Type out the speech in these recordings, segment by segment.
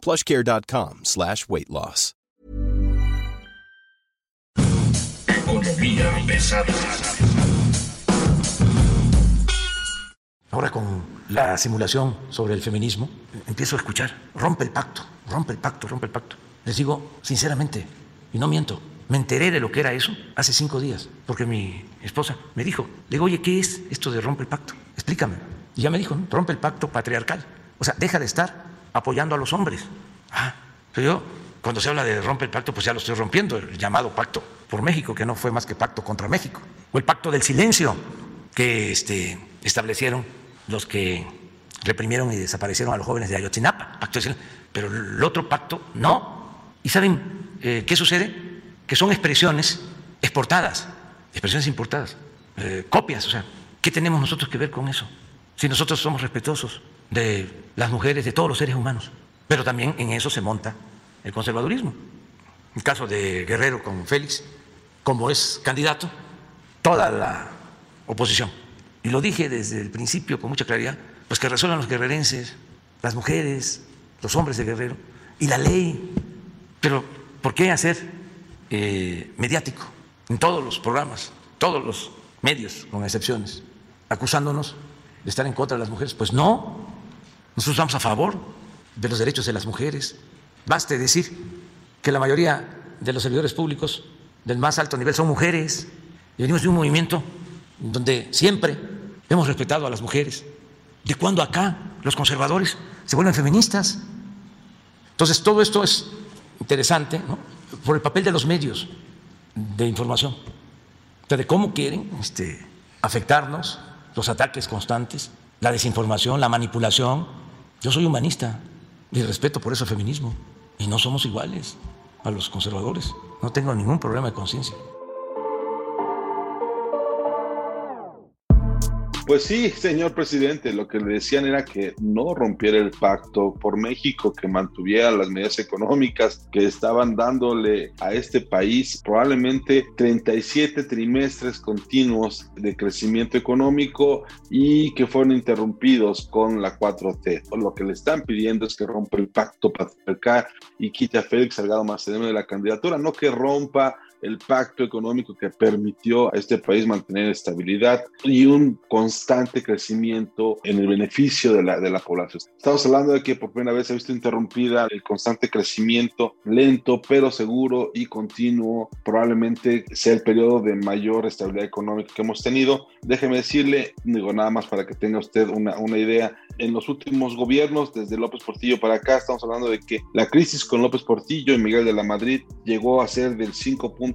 plushcare.com slash weight loss. Ahora con la simulación sobre el feminismo, empiezo a escuchar, rompe el pacto, rompe el pacto, rompe el pacto. Les digo sinceramente, y no miento, me enteré de lo que era eso hace cinco días, porque mi esposa me dijo, le digo, oye, ¿qué es esto de rompe el pacto? Explícame. Y ya me dijo, rompe el pacto patriarcal. O sea, deja de estar apoyando a los hombres. Ah, yo, cuando se habla de rompe el pacto, pues ya lo estoy rompiendo, el llamado pacto por México, que no fue más que pacto contra México. O el pacto del silencio que este, establecieron los que reprimieron y desaparecieron a los jóvenes de Ayotzinapa. Pacto silencio. Pero el otro pacto, no. ¿Y saben eh, qué sucede? Que son expresiones exportadas, expresiones importadas, eh, copias. O sea, ¿qué tenemos nosotros que ver con eso? Si nosotros somos respetuosos de las mujeres, de todos los seres humanos. Pero también en eso se monta el conservadurismo. El caso de Guerrero con Félix, como es candidato, toda la oposición. Y lo dije desde el principio con mucha claridad, pues que resuelvan los guerrerenses, las mujeres, los hombres de Guerrero y la ley. Pero ¿por qué hacer eh, mediático en todos los programas, todos los medios, con excepciones, acusándonos de estar en contra de las mujeres? Pues no, nosotros estamos a favor de los derechos de las mujeres. Baste decir que la mayoría de los servidores públicos del más alto nivel son mujeres y venimos de un movimiento donde siempre hemos respetado a las mujeres. ¿De cuándo acá los conservadores se vuelven feministas? Entonces todo esto es interesante ¿no? por el papel de los medios de información, de cómo quieren este, afectarnos los ataques constantes, la desinformación, la manipulación. Yo soy humanista y respeto por eso el feminismo y no somos iguales a los conservadores. No tengo ningún problema de conciencia. Pues sí, señor presidente, lo que le decían era que no rompiera el pacto por México, que mantuviera las medidas económicas que estaban dándole a este país probablemente 37 trimestres continuos de crecimiento económico y que fueron interrumpidos con la 4T. Lo que le están pidiendo es que rompa el pacto patriarcal y quite a Félix Salgado Macedonio de la candidatura, no que rompa el pacto económico que permitió a este país mantener estabilidad y un constante crecimiento en el beneficio de la, de la población. Estamos hablando de que por primera vez se ha visto interrumpida el constante crecimiento lento, pero seguro y continuo. Probablemente sea el periodo de mayor estabilidad económica que hemos tenido. Déjeme decirle, digo nada más para que tenga usted una, una idea, en los últimos gobiernos, desde López Portillo para acá, estamos hablando de que la crisis con López Portillo y Miguel de la Madrid llegó a ser del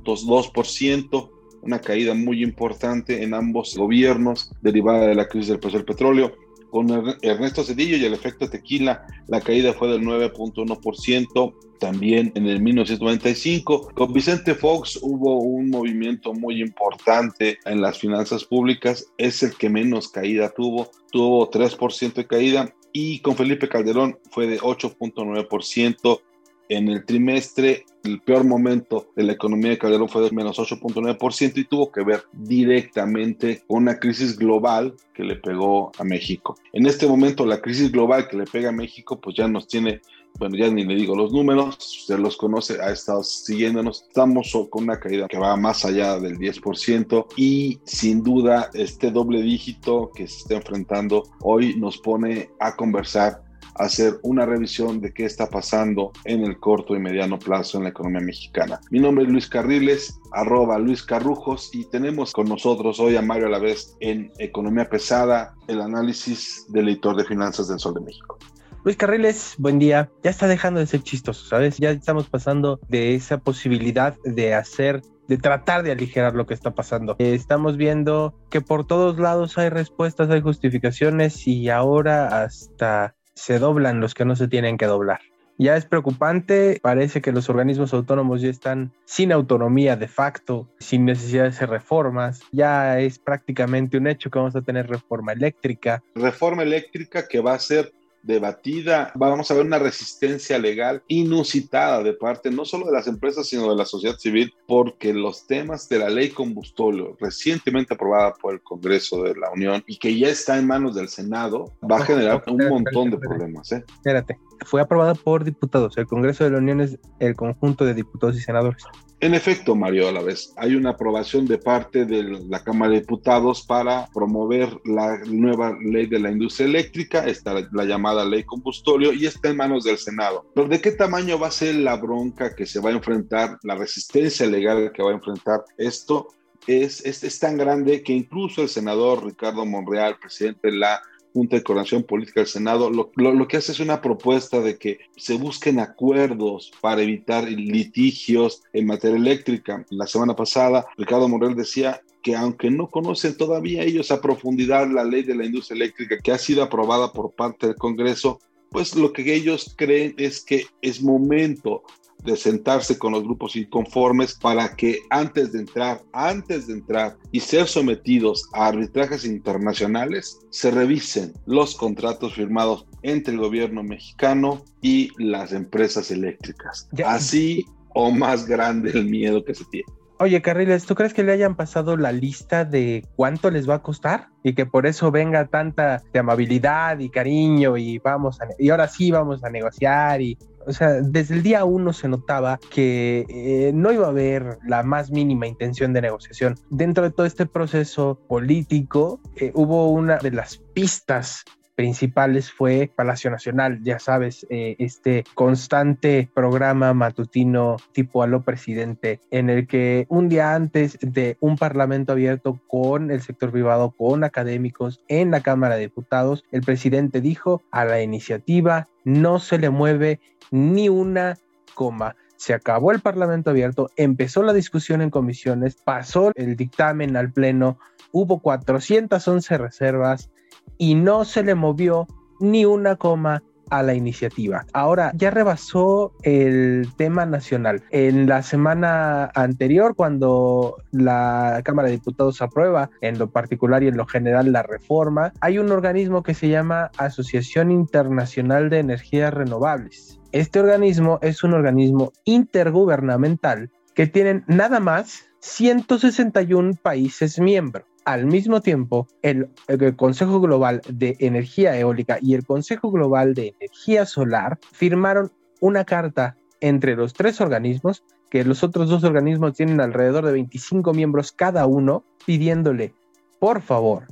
5.2%, una caída muy importante en ambos gobiernos derivada de la crisis del precio del petróleo. Con Ernesto Cedillo y el efecto tequila, la caída fue del 9.1%, también en el 1995. Con Vicente Fox hubo un movimiento muy importante en las finanzas públicas, es el que menos caída tuvo, tuvo 3% de caída, y con Felipe Calderón fue de 8.9%. En el trimestre, el peor momento de la economía de Calderón fue de menos 8.9% y tuvo que ver directamente con una crisis global que le pegó a México. En este momento, la crisis global que le pega a México, pues ya nos tiene bueno, ya ni le digo los números, usted los conoce, ha estado siguiéndonos, estamos con una caída que va más allá del 10% y sin duda este doble dígito que se está enfrentando hoy nos pone a conversar hacer una revisión de qué está pasando en el corto y mediano plazo en la economía mexicana. Mi nombre es Luis Carriles, arroba Luis Carrujos, y tenemos con nosotros hoy a Mario Alavés en Economía Pesada, el análisis del editor de finanzas del Sol de México. Luis Carriles, buen día. Ya está dejando de ser chistoso, ¿sabes? Ya estamos pasando de esa posibilidad de hacer de tratar de aligerar lo que está pasando. estamos viendo que por todos lados hay respuestas, hay justificaciones y ahora hasta se doblan los que no se tienen que doblar. ya es preocupante. Parece que los organismos autónomos ya están sin autonomía de facto, sin necesidad de hacer reformas. Ya es prácticamente un hecho que vamos a tener reforma eléctrica. Reforma eléctrica que va a ser debatida, vamos a ver una resistencia legal inusitada de parte no solo de las empresas, sino de la sociedad civil, porque los temas de la ley combustóleo, recientemente aprobada por el Congreso de la Unión y que ya está en manos del Senado, va a generar un montón de problemas. ¿eh? Espérate, fue aprobada por diputados. El Congreso de la Unión es el conjunto de diputados y senadores. En efecto, Mario, a la vez, hay una aprobación de parte de la Cámara de Diputados para promover la nueva ley de la industria eléctrica, está la llamada ley combustóleo, y está en manos del Senado. Pero ¿de qué tamaño va a ser la bronca que se va a enfrentar, la resistencia legal que va a enfrentar esto? Es, es, es tan grande que incluso el senador Ricardo Monreal, presidente de la Junta de Coordinación Política del Senado, lo, lo, que hace es una propuesta de que se busquen acuerdos para evitar litigios en materia eléctrica. La semana pasada, Ricardo Morel decía que aunque no conocen todavía ellos a profundidad la ley de la industria eléctrica que ha sido aprobada por parte del Congreso, pues lo que ellos creen es que es momento de sentarse con los grupos inconformes para que antes de entrar, antes de entrar y ser sometidos a arbitrajes internacionales, se revisen los contratos firmados entre el gobierno mexicano y las empresas eléctricas. Así o más grande el miedo que se tiene. Oye, Carriles, ¿tú crees que le hayan pasado la lista de cuánto les va a costar? Y que por eso venga tanta de amabilidad y cariño y vamos a, y ahora sí vamos a negociar y o sea, desde el día uno se notaba que eh, no iba a haber la más mínima intención de negociación. Dentro de todo este proceso político, eh, hubo una de las pistas principales fue Palacio Nacional, ya sabes, eh, este constante programa matutino tipo a lo presidente, en el que un día antes de un parlamento abierto con el sector privado, con académicos en la Cámara de Diputados, el presidente dijo a la iniciativa no se le mueve ni una coma. Se acabó el Parlamento abierto, empezó la discusión en comisiones, pasó el dictamen al Pleno, hubo 411 reservas y no se le movió ni una coma a la iniciativa. Ahora ya rebasó el tema nacional. En la semana anterior, cuando la Cámara de Diputados aprueba en lo particular y en lo general la reforma, hay un organismo que se llama Asociación Internacional de Energías Renovables. Este organismo es un organismo intergubernamental que tienen nada más 161 países miembros. Al mismo tiempo, el, Consejo Global de Energía Eólica y el Consejo Global de Energía Solar firmaron una carta entre los tres organismos, que los otros dos organismos tienen alrededor de 25 miembros cada uno, pidiéndole, por favor,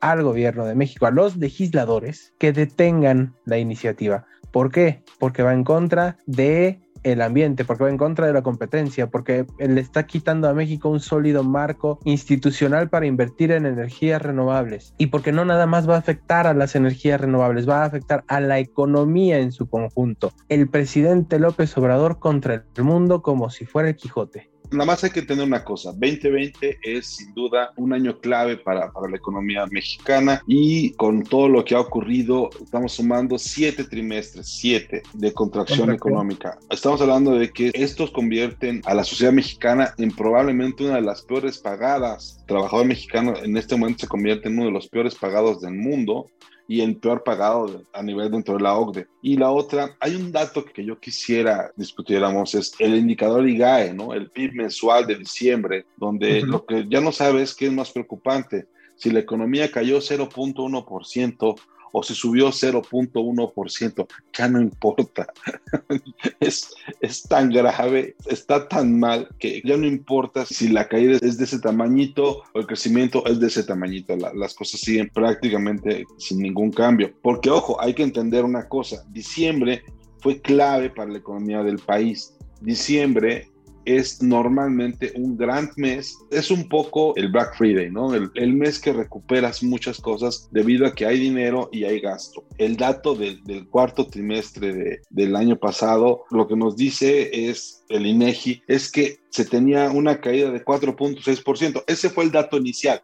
al gobierno de México, a los legisladores, que detengan la iniciativa. ¿Por qué? Porque va en contra de el ambiente, porque va en contra de la competencia, porque le está quitando a México un sólido marco institucional para invertir en energías renovables y porque no nada más va a afectar a las energías renovables, va a afectar a la economía en su conjunto. El presidente López Obrador contra el mundo como si fuera el Quijote nada más hay que tener una cosa, 2020 es sin duda un año clave para, para la economía mexicana y con todo lo que ha ocurrido, estamos sumando siete trimestres, siete de contracción económica. Estamos hablando de que estos convierten a la sociedad mexicana en probablemente una de las peores pagadas. El trabajador mexicano en este momento se convierte en uno de los peores pagados del mundo y el peor pagado a nivel dentro de la OCDE. Y la otra, hay un dato que yo quisiera discutiéramos, es el indicador IGAE, ¿no? El PIB mensual de diciembre, donde lo que ya no sabes qué es más preocupante, si la economía cayó 0.1% o se subió 0.1%, ya no importa. es, es tan grave, está tan mal que ya no importa si la caída es de ese tamañito o el crecimiento es de ese tamañito. las cosas siguen prácticamente sin ningún cambio. Porque, ojo, hay que entender una cosa, diciembre fue clave para la economía del país. Diciembre es normalmente un gran mes. Es un poco el Black Friday, ¿no? El, mes que recuperas muchas cosas debido a que hay dinero y hay gasto. El dato del cuarto trimestre del año pasado lo que nos dice es el INEGI es que se tenía una caída de 4.6%. Ese fue el dato inicial.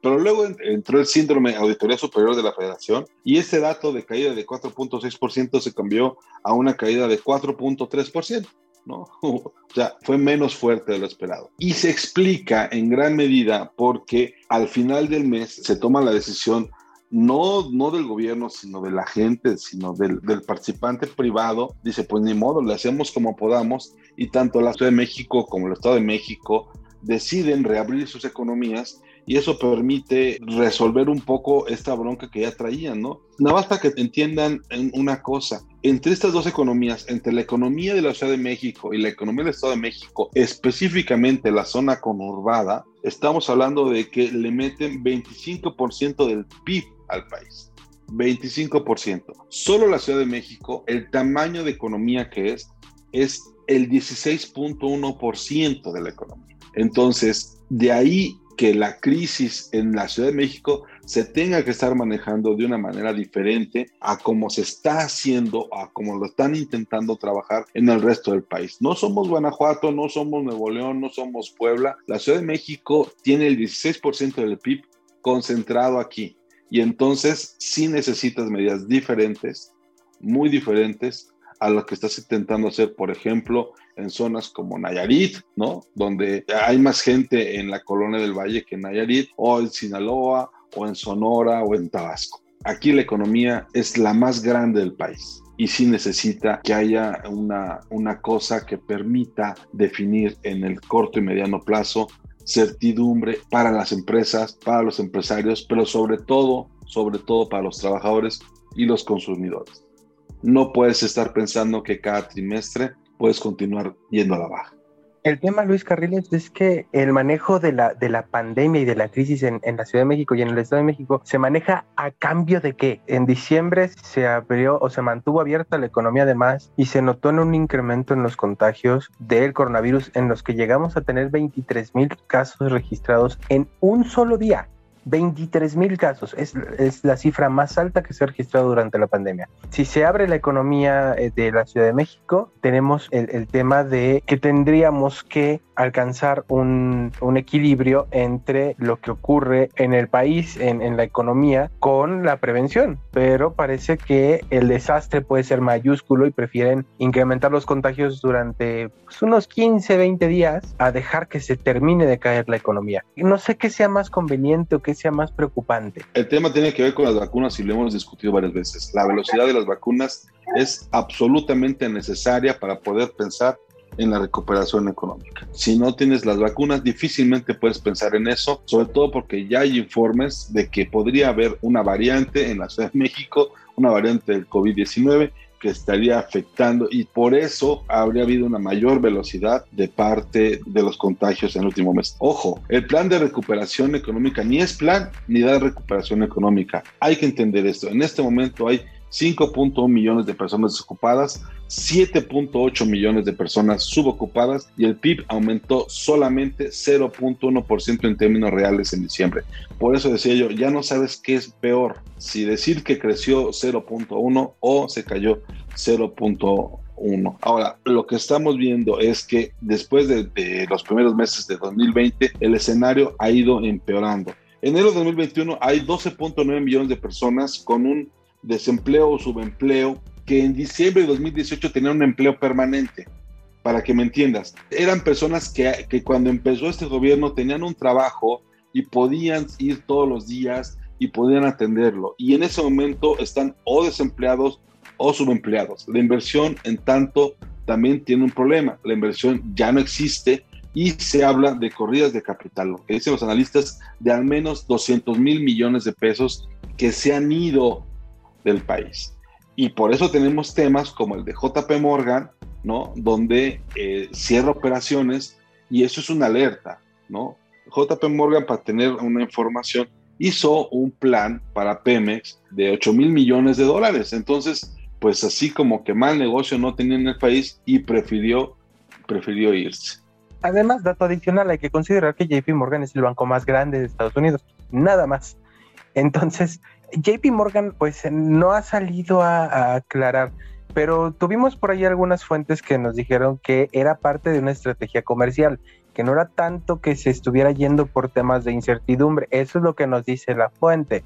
Pero luego entró el síndrome Auditoría Superior de la Federación y ese dato de caída de 4.6% se cambió a una caída de 4.3%. ¿no? O sea, fue menos fuerte de lo esperado. Y se explica en gran medida porque al final del mes se toma la decisión no, no del gobierno, sino de la gente, sino del, del, participante privado, dice, pues ni modo, le hacemos como podamos, y tanto la Ciudad de México como el Estado de México deciden reabrir sus economías y eso permite resolver un poco esta bronca que ya traían, ¿no? Nada más para que entiendan una cosa, entre estas dos economías, entre la economía de la Ciudad de México y la economía del Estado de México, específicamente la zona conurbada, estamos hablando de que le meten 25% del PIB al país. 25%. Solo la Ciudad de México, el tamaño de economía que es, es el 16.1% de la economía. Entonces, de ahí que la crisis en la Ciudad de México se tenga que estar manejando de una manera diferente a como se está haciendo, a como lo están intentando trabajar en el resto del país. No somos Guanajuato, no somos Nuevo León, no somos Puebla. La Ciudad de México tiene el 16% del PIB concentrado aquí. Y entonces sí necesitas medidas diferentes, muy diferentes a lo que estás intentando hacer, por ejemplo, en zonas como Nayarit, ¿no? Donde hay más gente en la colonia del Valle que en Nayarit, o en Sinaloa, o en Sonora, o en Tabasco. Aquí la economía es la más grande del país y sí necesita que haya una, una cosa que permita definir en el corto y mediano plazo certidumbre para las empresas, para los empresarios, pero sobre todo, sobre todo para los trabajadores y los consumidores. No puedes estar pensando que cada trimestre puedes continuar yendo a la baja. El tema, Luis Carriles, es que el manejo de la, de la pandemia y de la crisis en, en, la Ciudad de México y en el Estado de México se maneja a cambio de qué? En diciembre se abrió o se mantuvo abierta la economía además y se notó en un incremento en los contagios del coronavirus en los que llegamos a tener 23 mil casos registrados en un solo día. 23 mil casos. Es, es, la cifra más alta que se ha registrado durante la pandemia. Si se abre la economía eh, de la Ciudad de México, tenemos el, el tema de que tendríamos que alcanzar un, un, equilibrio entre lo que ocurre en el país, en, en, la economía, con la prevención. Pero parece que el desastre puede ser mayúsculo y prefieren incrementar los contagios durante pues, unos 15, 20 días a dejar que se termine de caer la economía. No sé qué sea más conveniente o qué sea más preocupante. El tema tiene que ver con las vacunas y lo hemos discutido varias veces. La velocidad de las vacunas es absolutamente necesaria para poder pensar en la recuperación económica. Si no tienes las vacunas, difícilmente puedes pensar en eso, sobre todo porque ya hay informes de que podría haber una variante en la Ciudad de México, una variante del COVID-19 que estaría afectando y por eso habría habido una mayor velocidad de parte de los contagios en el último mes. Ojo, el plan de recuperación económica ni es plan ni da recuperación económica. Hay que entender esto. En este momento hay 5.1 millones de personas desocupadas, 7.8 millones de personas subocupadas y el PIB aumentó solamente 0.1% en términos reales en diciembre. Por eso decía yo, ya no sabes qué es peor, si decir que creció 0.1 o se cayó 0.1. Ahora, lo que estamos viendo es que después de, de, los primeros meses de 2020, el escenario ha ido empeorando. En enero de 2021 hay 12.9 millones de personas con un desempleo o subempleo que en diciembre de 2018 tenían un empleo permanente. Para que me entiendas, eran personas que, que cuando empezó este gobierno tenían un trabajo y podían ir todos los días y podían atenderlo. Y en ese momento están o desempleados o subempleados. La inversión, en tanto, también tiene un problema. La inversión ya no existe y se habla de corridas de capital, lo que dicen los analistas, de al menos 200 mil millones de pesos que se han ido del país. Y por eso tenemos temas como el de JP Morgan, ¿no? Donde eh, cierra operaciones y eso es una alerta, ¿no? JP Morgan, para tener una información, hizo un plan para Pemex de 8 mil millones de dólares. Entonces, pues así como que mal negocio no tenía en el país y prefirió, prefirió irse. Además, dato adicional, hay que considerar que JP Morgan es el banco más grande de Estados Unidos, nada más. Entonces, JP Morgan pues no ha salido a, aclarar, pero tuvimos por ahí algunas fuentes que nos dijeron que era parte de una estrategia comercial, que no era tanto que se estuviera yendo por temas de incertidumbre, eso es lo que nos dice la fuente.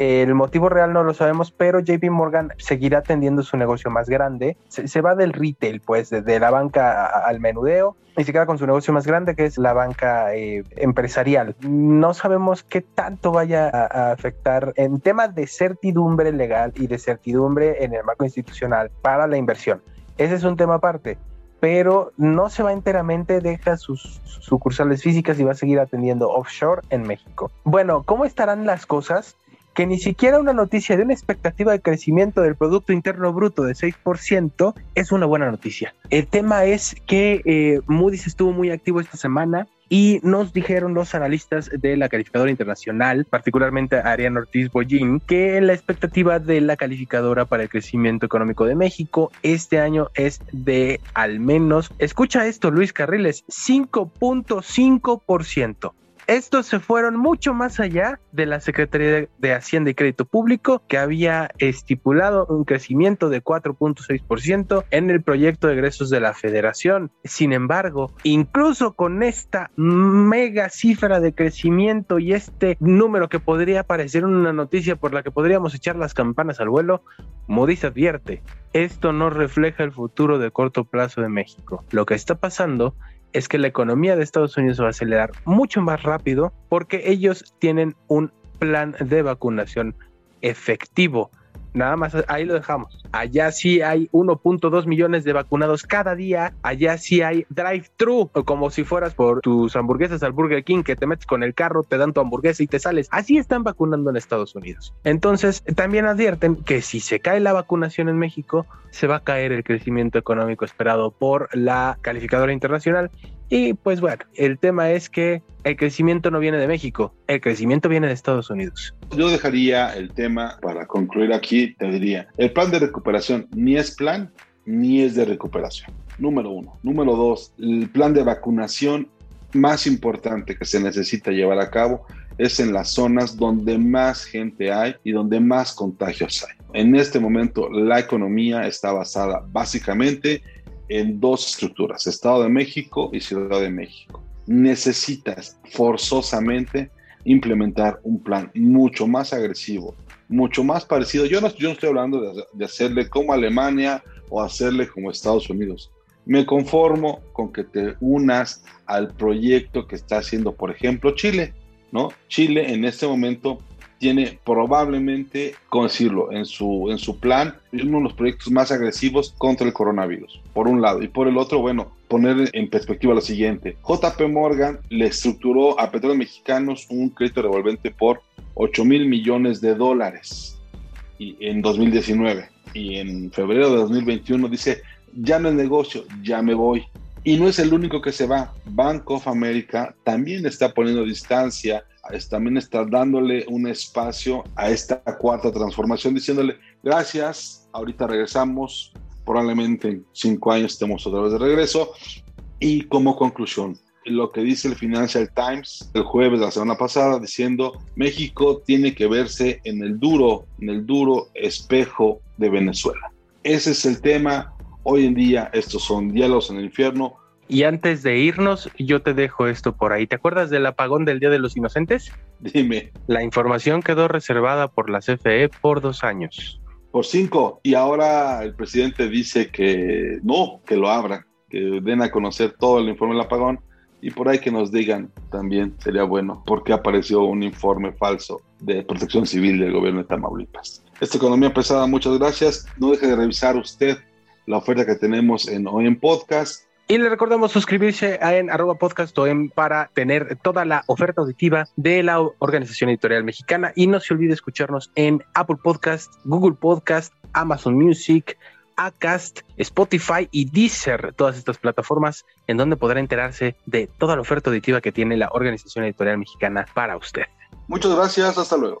El motivo real no lo sabemos, pero JP Morgan seguirá atendiendo su negocio más grande. Se, va del retail, pues, de, la banca al menudeo y se queda con su negocio más grande, que es la banca eh, empresarial. No sabemos qué tanto vaya a, afectar en temas de certidumbre legal y de certidumbre en el marco institucional para la inversión. Ese es un tema aparte pero no se va enteramente, deja sus sucursales físicas y va a seguir atendiendo offshore en México. Bueno, ¿cómo estarán las cosas? Que ni siquiera una noticia de una expectativa de crecimiento del Producto Interno Bruto de 6% es una buena noticia. El tema es que eh, Moody's estuvo muy activo esta semana y nos dijeron los analistas de la calificadora internacional, particularmente Ariana Ortiz Bollín, que la expectativa de la calificadora para el crecimiento económico de México este año es de al menos, escucha esto Luis Carriles, 5.5%. Estos se fueron mucho más allá de la Secretaría de Hacienda y Crédito Público, que había estipulado un crecimiento de 4.6% en el proyecto de egresos de la Federación. Sin embargo, incluso con esta mega cifra de crecimiento y este número que podría parecer una noticia por la que podríamos echar las campanas al vuelo, Moody's advierte, esto no refleja el futuro de corto plazo de México. Lo que está pasando es que la economía de Estados Unidos va a acelerar mucho más rápido porque ellos tienen un plan de vacunación efectivo. Nada más ahí lo dejamos. Allá sí hay 1.2 millones de vacunados cada día. Allá sí hay drive-thru, como si fueras por tus hamburguesas al Burger King, que te metes con el carro, te dan tu hamburguesa y te sales. Así están vacunando en Estados Unidos. Entonces, también advierten que si se cae la vacunación en México, se va a caer el crecimiento económico esperado por la calificadora internacional y pues bueno, el tema es que el crecimiento no viene de México, el crecimiento viene de Estados Unidos. Yo dejaría el tema para concluir aquí, te diría, el plan de recuperación ni es plan ni es de recuperación. Número uno. Número dos, el plan de vacunación más importante que se necesita llevar a cabo es en las zonas donde más gente hay y donde más contagios hay. En este momento la economía está basada básicamente en dos estructuras, Estado de México y Ciudad de México. Necesitas forzosamente implementar un plan mucho más agresivo, mucho más parecido. Yo no, yo estoy hablando de, de hacerle como Alemania o hacerle como Estados Unidos. Me conformo con que te unas al proyecto que está haciendo, por ejemplo, Chile. ¿no? Chile en este momento tiene probablemente, ¿cómo decirlo?, en su, en su plan, uno de los proyectos más agresivos contra el coronavirus, por un lado. Y por el otro, bueno, poner en perspectiva lo siguiente. JP Morgan le estructuró a Petróleos Mexicanos un crédito revolvente por 8 mil millones de dólares y, en 2019. Y en febrero de 2021 dice, ya no es negocio, ya me voy. Y no es el único que se va. Bank of America también está poniendo distancia también está dándole un espacio a esta cuarta transformación, diciéndole, gracias, ahorita regresamos, probablemente en cinco años estemos otra vez de regreso. Y como conclusión, lo que dice el Financial Times el jueves de la semana pasada, diciendo, México tiene que verse en el duro, en el duro espejo de Venezuela. Ese es el tema. Hoy en día estos son diálogos en el infierno y antes de irnos, yo te dejo esto por ahí. ¿Te acuerdas del apagón del Día de los Inocentes? Dime. La información quedó reservada por la CFE por dos años. Por cinco. Y ahora el presidente dice que no, que lo abran, que den a conocer todo el informe del apagón. Y por ahí que nos digan también sería bueno, porque apareció un informe falso de protección civil del gobierno de Tamaulipas. Esta economía pesada, muchas gracias. No deje de revisar usted la oferta que tenemos en hoy en podcast y le recordamos suscribirse en arroba podcast para tener toda la oferta auditiva de la Organización Editorial Mexicana. Y no se olvide escucharnos en Apple Podcast, Google Podcast, Amazon Music, Acast, Spotify y Deezer, todas estas plataformas en donde podrá enterarse de toda la oferta auditiva que tiene la Organización Editorial Mexicana para usted. Muchas gracias, hasta luego.